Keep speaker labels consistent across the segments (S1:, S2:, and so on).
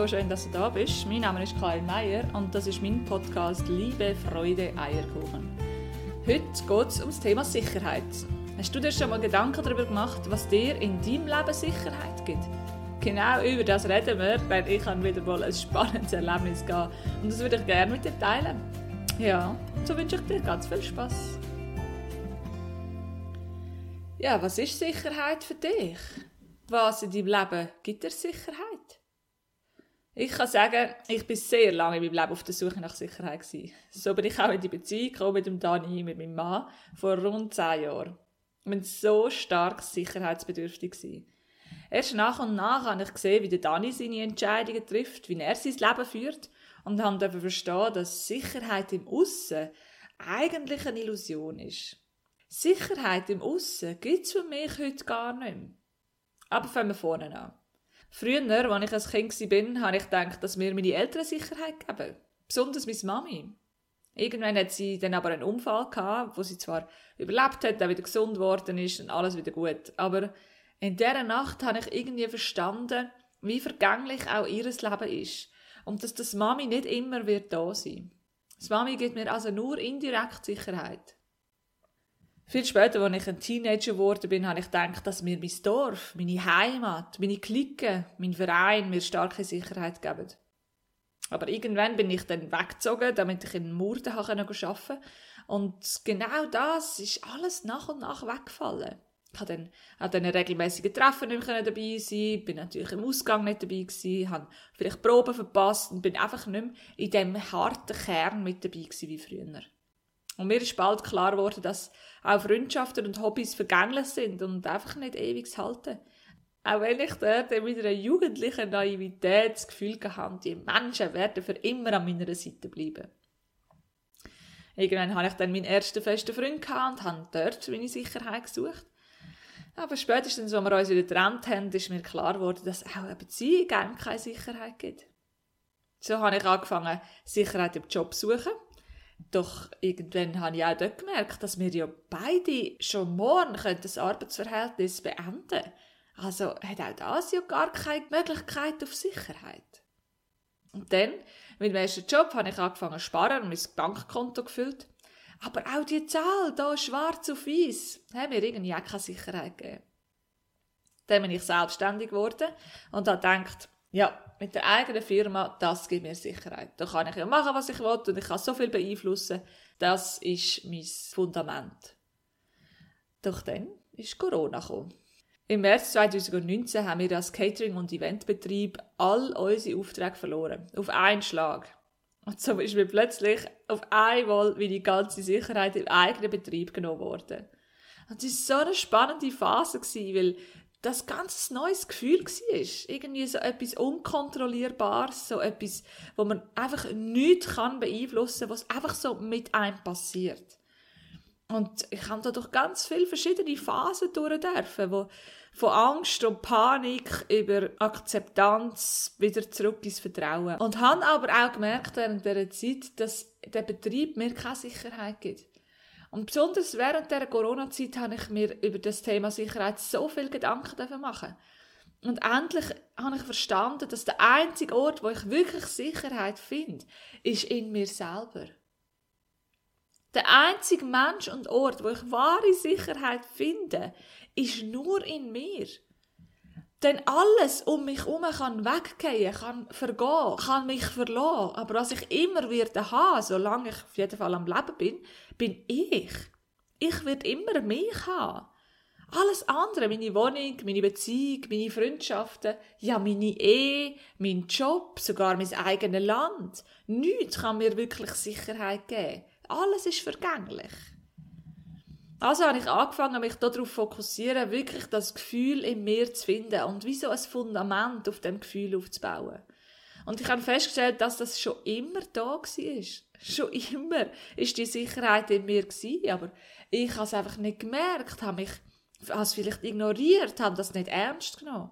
S1: so schön, dass du da bist. Mein Name ist Karin Meier und das ist mein Podcast Liebe, Freude, Eierkuchen. Heute geht es um das Thema Sicherheit. Hast du dir schon mal Gedanken darüber gemacht, was dir in deinem Leben Sicherheit gibt? Genau über das reden wir, weil ich habe wieder mal ein spannendes Erlebnis gehabt und das würde ich gerne mit dir teilen. Ja, so wünsche ich dir ganz viel Spaß. Ja, was ist Sicherheit für dich? Was in deinem Leben gibt dir Sicherheit? Ich kann sagen, ich bin sehr lange in meinem Leben auf der Suche nach Sicherheit gewesen. So bin ich auch in die Beziehung gekommen mit dem Dani, mit meinem Mann, vor rund zehn Jahren. Ich bin so stark sicherheitsbedürftig gewesen. Erst nach und nach habe ich gesehen, wie der Dani seine Entscheidungen trifft, wie er sein Leben führt und habe verstehen, dass Sicherheit im Aussen eigentlich eine Illusion ist. Sicherheit im Aussen gibt es für mich heute gar nicht mehr. Aber fangen wir vorne an. Früher, als ich ein Kind war, habe ich gedacht, dass mir meine Eltern Sicherheit geben. Besonders meine Mami. Irgendwann hat sie dann aber einen Unfall gehabt, wo sie zwar überlebt hat, auch wieder gesund geworden ist und alles wieder gut. Aber in dieser Nacht habe ich irgendwie verstanden, wie vergänglich auch ihr Leben ist. Und dass das Mami nicht immer wird da sein. Das Mami gibt mir also nur indirekt Sicherheit. Viel später, als ich ein Teenager geworden bin, habe ich gedacht, dass mir mein Dorf, meine Heimat, meine Clique, mein Verein mir starke Sicherheit geben. Aber irgendwann bin ich dann weggezogen, damit ich in Murten arbeiten konnte. Und genau das ist alles nach und nach weggefallen. Ich konnte dann an diesen regelmäßigen Treffen nicht mehr dabei sein, bin natürlich im Ausgang nicht dabei gewesen, habe vielleicht Proben verpasst und bin einfach nicht mehr in dem harten Kern mit dabei wie früher. Und mir ist bald klar geworden, dass auch Freundschaften und Hobbys vergänglich sind und einfach nicht ewig halten. Auch wenn ich dort mit einer jugendlichen Naivität das Gefühl hatte, die Menschen werden für immer an meiner Seite bleiben. Irgendwann hatte ich dann meinen ersten festen Freund und habe dort meine Sicherheit gesucht. Aber spätestens, als wir uns wieder getrennt haben, ist mir klar geworden, dass auch eine Beziehung keine Sicherheit gibt. So habe ich angefangen, Sicherheit im Job zu suchen doch irgendwann habe ich auch dort gemerkt, dass wir ja beide schon morgen das Arbeitsverhältnis beenden können. Also hat auch das ja gar keine Möglichkeit auf Sicherheit. Und dann, mit dem ersten Job, habe ich angefangen zu sparen und mein Bankkonto gefüllt. Aber auch die Zahl, da schwarz auf weiß, hat mir irgendwie auch keine Sicherheit gegeben. Dann bin ich selbstständig geworden und habe gedacht, ja, mit der eigenen Firma, das gibt mir Sicherheit. Da kann ich ja machen, was ich will und ich kann so viel beeinflussen. Das ist mein Fundament. Doch dann ist Corona gekommen. Im März 2019 haben wir als Catering- und Eventbetrieb all unsere Aufträge verloren. Auf einen Schlag. Und so ist mir plötzlich auf einmal die ganze Sicherheit im eigenen Betrieb genommen worden. Und es war so eine spannende Phase, weil das ganz neues Gefühl war. Irgendwie so etwas Unkontrollierbares, so etwas, wo man einfach nichts kann beeinflussen kann, was einfach so mit einem passiert. Und ich habe da durch ganz viele verschiedene Phasen durch dürfen, wo von Angst und Panik über Akzeptanz wieder zurück ins Vertrauen. Und habe aber auch gemerkt während dieser Zeit, dass der Betrieb mir keine Sicherheit gibt. Und besonders während der Corona-Zeit habe ich mir über das Thema Sicherheit so viel Gedanken machen. Und endlich habe ich verstanden, dass der einzige Ort, wo ich wirklich Sicherheit finde, ist in mir selber. Der einzige Mensch und Ort, wo ich wahre Sicherheit finde, ist nur in mir. Denn alles um mich herum kann weggehen, kann vergehen, kann mich verlassen. Aber was ich immer werde haben, solange ich auf jeden Fall am Leben bin, bin ich. Ich werde immer mich haben. Alles andere, meine Wohnung, meine Beziehung, meine Freundschaften, ja, meine Ehe, mein Job, sogar mein eigenes Land. Nichts kann mir wirklich Sicherheit geben. Alles ist vergänglich. Also habe ich angefangen, mich darauf zu fokussieren, wirklich das Gefühl in mir zu finden und wie so ein Fundament auf dem Gefühl aufzubauen. Und ich habe festgestellt, dass das schon immer da war. Schon immer ist die Sicherheit in mir gewesen, aber ich habe es einfach nicht gemerkt, habe mich habe es vielleicht ignoriert, habe das nicht ernst genommen.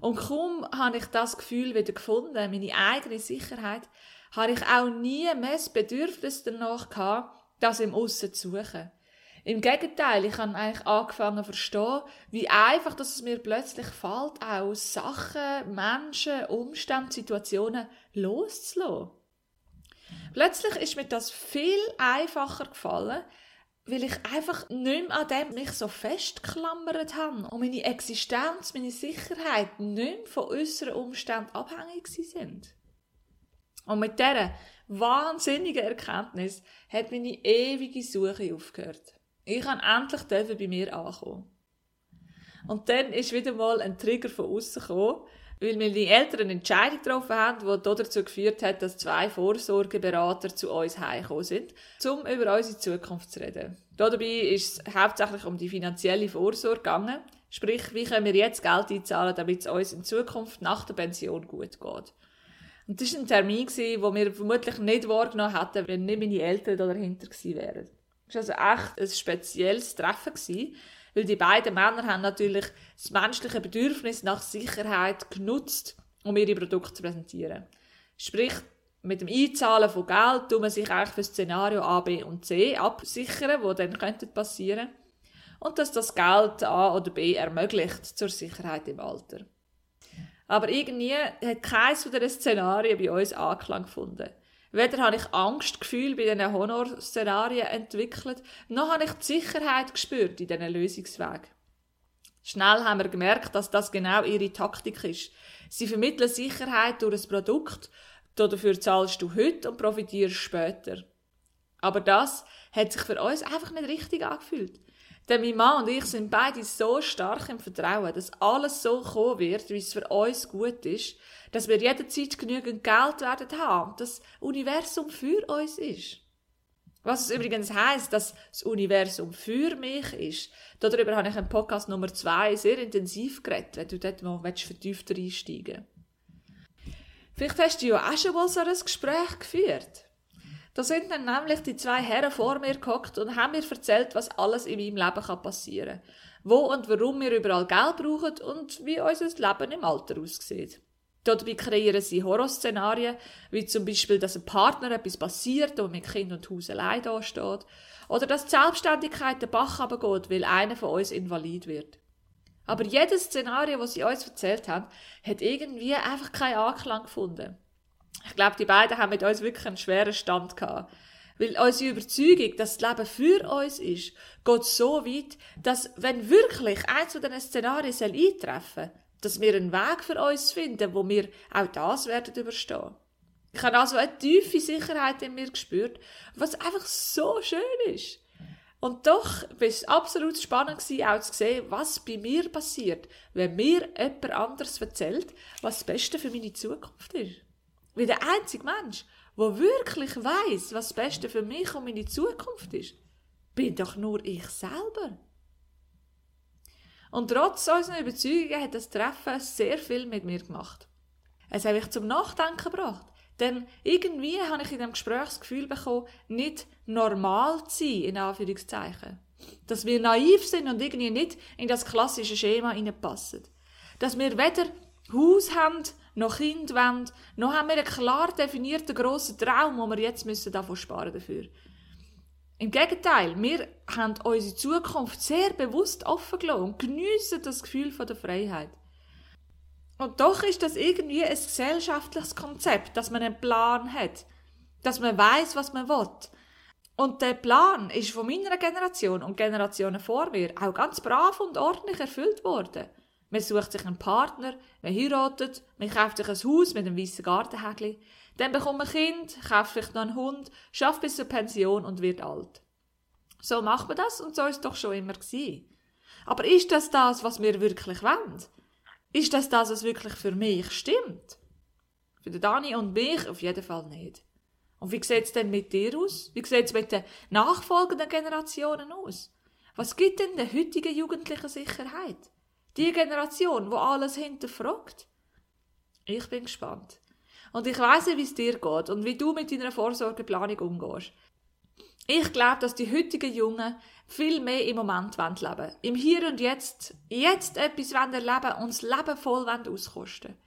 S1: Und kaum habe ich das Gefühl wieder gefunden, meine eigene Sicherheit, habe ich auch nie mehr das Bedürfnis danach gehabt, das im Aussen zu suchen. Im Gegenteil, ich habe eigentlich angefangen zu verstehen, wie einfach dass es mir plötzlich fällt, auch Sachen, Menschen, Umstände, Situationen loszulassen. Plötzlich ist mir das viel einfacher gefallen, weil ich einfach nicht mehr an dem mich so festgeklammert habe und meine Existenz, meine Sicherheit nicht mehr von äußeren Umständen abhängig sind. Und mit dieser wahnsinnigen Erkenntnis hat meine ewige Suche aufgehört. Ich kann endlich bei mir ankommen. Und dann ist wieder mal ein Trigger von außen gekommen, weil meine Eltern eine Entscheidung getroffen haben, die dazu geführt hat, dass zwei Vorsorgeberater zu uns heimgekommen sind, um über unsere Zukunft zu reden. Dabei ist es hauptsächlich um die finanzielle Vorsorge gegangen, sprich, wie können wir jetzt Geld einzahlen, damit es uns in Zukunft nach der Pension gut geht. Und das war ein Termin, den wir vermutlich nicht wahrgenommen hätten, wenn nicht meine Eltern da dahinter gewesen wären. Es war also echt ein spezielles Treffen, gewesen, weil die beiden Männer haben natürlich das menschliche Bedürfnis nach Sicherheit genutzt, um ihre Produkte zu präsentieren. Sprich, mit dem Einzahlen von Geld tut man sich eigentlich für Szenario A, B und C absichern, wo dann könnte passieren und dass das Geld A oder B ermöglicht zur Sicherheit im Alter. Aber irgendwie hat keines von diesen Szenarien bei uns Anklang gefunden. Weder habe ich Angstgefühl bei diesen Honor-Szenarien entwickelt, noch habe ich die Sicherheit gespürt in diesen Lösungsweg. Schnell haben wir gemerkt, dass das genau ihre Taktik ist. Sie vermitteln Sicherheit durch ein Produkt, dafür zahlst du heute und profitierst später. Aber das hat sich für uns einfach nicht richtig angefühlt. Denn mein Mann und ich sind beide so stark im Vertrauen, dass alles so kommen wird, wie es für uns gut ist, dass wir jederzeit genügend Geld werden haben, dass das Universum für uns ist. Was es übrigens heißt, dass das Universum für mich ist. Darüber habe ich im Podcast Nummer zwei sehr intensiv geredet, wenn du dort mal vertiefter einsteigen Vielleicht hast du ja auch schon mal so ein Gespräch geführt. Da sind dann nämlich die zwei Herren vor mir gehockt und haben mir erzählt, was alles in meinem Leben passieren kann. Wo und warum wir überall Geld brauchen und wie unser Leben im Alter aussieht. Dabei kreieren sie Horrorszenarien, wie zum Beispiel, dass ein Partner etwas passiert und mit Kind und Haus allein dasteht. Oder dass die Selbstständigkeit den Bach runtergeht, weil einer von uns invalid wird. Aber jedes Szenario, das sie uns erzählt haben, hat irgendwie einfach keinen Anklang gefunden. Ich glaube, die beiden haben mit uns wirklich einen schweren Stand gehabt. Weil unsere Überzeugung, dass das Leben für uns ist, geht so weit, dass, wenn wirklich eins von diesen Szenarien eintreffen soll, dass wir einen Weg für uns finden, wo wir auch das werden überstehen. Ich habe also eine tiefe Sicherheit in mir gespürt, was einfach so schön ist. Und doch war es absolut spannend, auch zu sehen, was bei mir passiert, wenn mir jemand anderes erzählt, was das Beste für meine Zukunft ist. Wie der einzige Mensch, der wirklich weiß, was das Beste für mich und meine Zukunft ist, bin doch nur ich selber. Und trotz unserer Überzeugungen hat das Treffen sehr viel mit mir gemacht. Es hat mich zum Nachdenken gebracht. Denn irgendwie habe ich in dem Gespräch das Gefühl bekommen, nicht normal zu sein, in Anführungszeichen. Dass wir naiv sind und irgendwie nicht in das klassische Schema hineinpassen. Dass wir weder Haus haben, noch Kind wollen, noch haben wir einen klar definierten grossen Traum, wo wir jetzt müssen davon sparen dafür. Im Gegenteil, wir haben unsere Zukunft sehr bewusst offen gelassen und geniessen das Gefühl der Freiheit. Und doch ist das irgendwie ein gesellschaftliches Konzept, dass man einen Plan hat, dass man weiß, was man will. Und der Plan ist von meiner Generation und Generationen vor mir auch ganz brav und ordentlich erfüllt worden. Man sucht sich einen Partner, man heiratet, man kauft sich ein Haus mit einem weißen Gartenhägli, dann bekommt man ein Kind, kauft vielleicht noch einen Hund, schafft bis zur Pension und wird alt. So macht man das und so ist es doch schon immer gewesen. Aber ist das das, was wir wirklich wollen? Ist das das, was wirklich für mich stimmt? Für Dani und mich auf jeden Fall nicht. Und wie sieht es denn mit dir aus? Wie sieht es mit den nachfolgenden Generationen aus? Was gibt denn der heutigen Jugendlichen Sicherheit? Die Generation, wo alles hinterfragt. Ich bin gespannt. Und ich nicht, wie es dir geht und wie du mit deiner Vorsorgeplanung umgehst. Ich glaube, dass die heutigen Jungen viel mehr im Moment leben wollen. Im Hier und Jetzt, jetzt etwas erleben und das Leben voll auskosten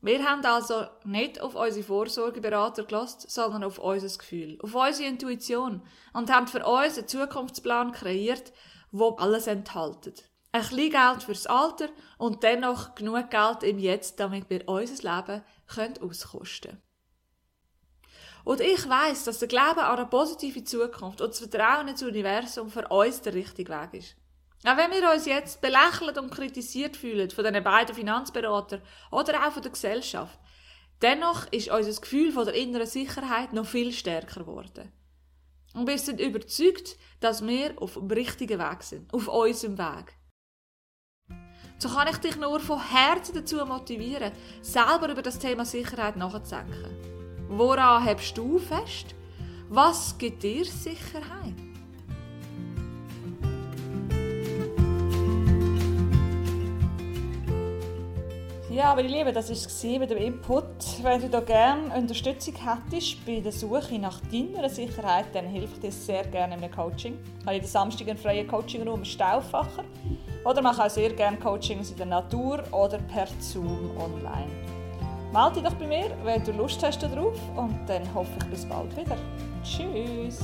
S1: Wir haben also nicht auf unsere Vorsorgeberater gelost, sondern auf unser Gefühl, auf unsere Intuition und haben für uns einen Zukunftsplan kreiert, wo alles enthält. Ein bisschen Geld fürs Alter und dennoch genug Geld im Jetzt, damit wir unser Leben können auskosten können. Und ich weiß, dass der Glaube an eine positive Zukunft und das Vertrauen ins Universum für uns der richtige Weg ist. Auch wenn wir uns jetzt belächelt und kritisiert fühlen von den beiden Finanzberatern oder auch von der Gesellschaft, dennoch ist unser Gefühl von der inneren Sicherheit noch viel stärker geworden. Und wir sind überzeugt, dass wir auf dem richtigen Weg sind, auf unserem Weg. So kann ich dich nur von Herzen dazu motivieren, selber über das Thema Sicherheit nachzudenken. Woran hebst du fest? Was gibt dir Sicherheit? Ja, meine Lieben, das war es mit dem Input. Wenn du da gerne Unterstützung hättest bei der Suche nach deiner Sicherheit, dann hilft dir sehr gerne in einem Coaching. Ich habe jeden Samstag einen freien Coachingraum im Stauffacher. Oder mache auch sehr gerne Coachings in der Natur oder per Zoom online. Melde dich doch bei mir, wenn du Lust hast darauf und dann hoffe ich bis bald wieder. Tschüss!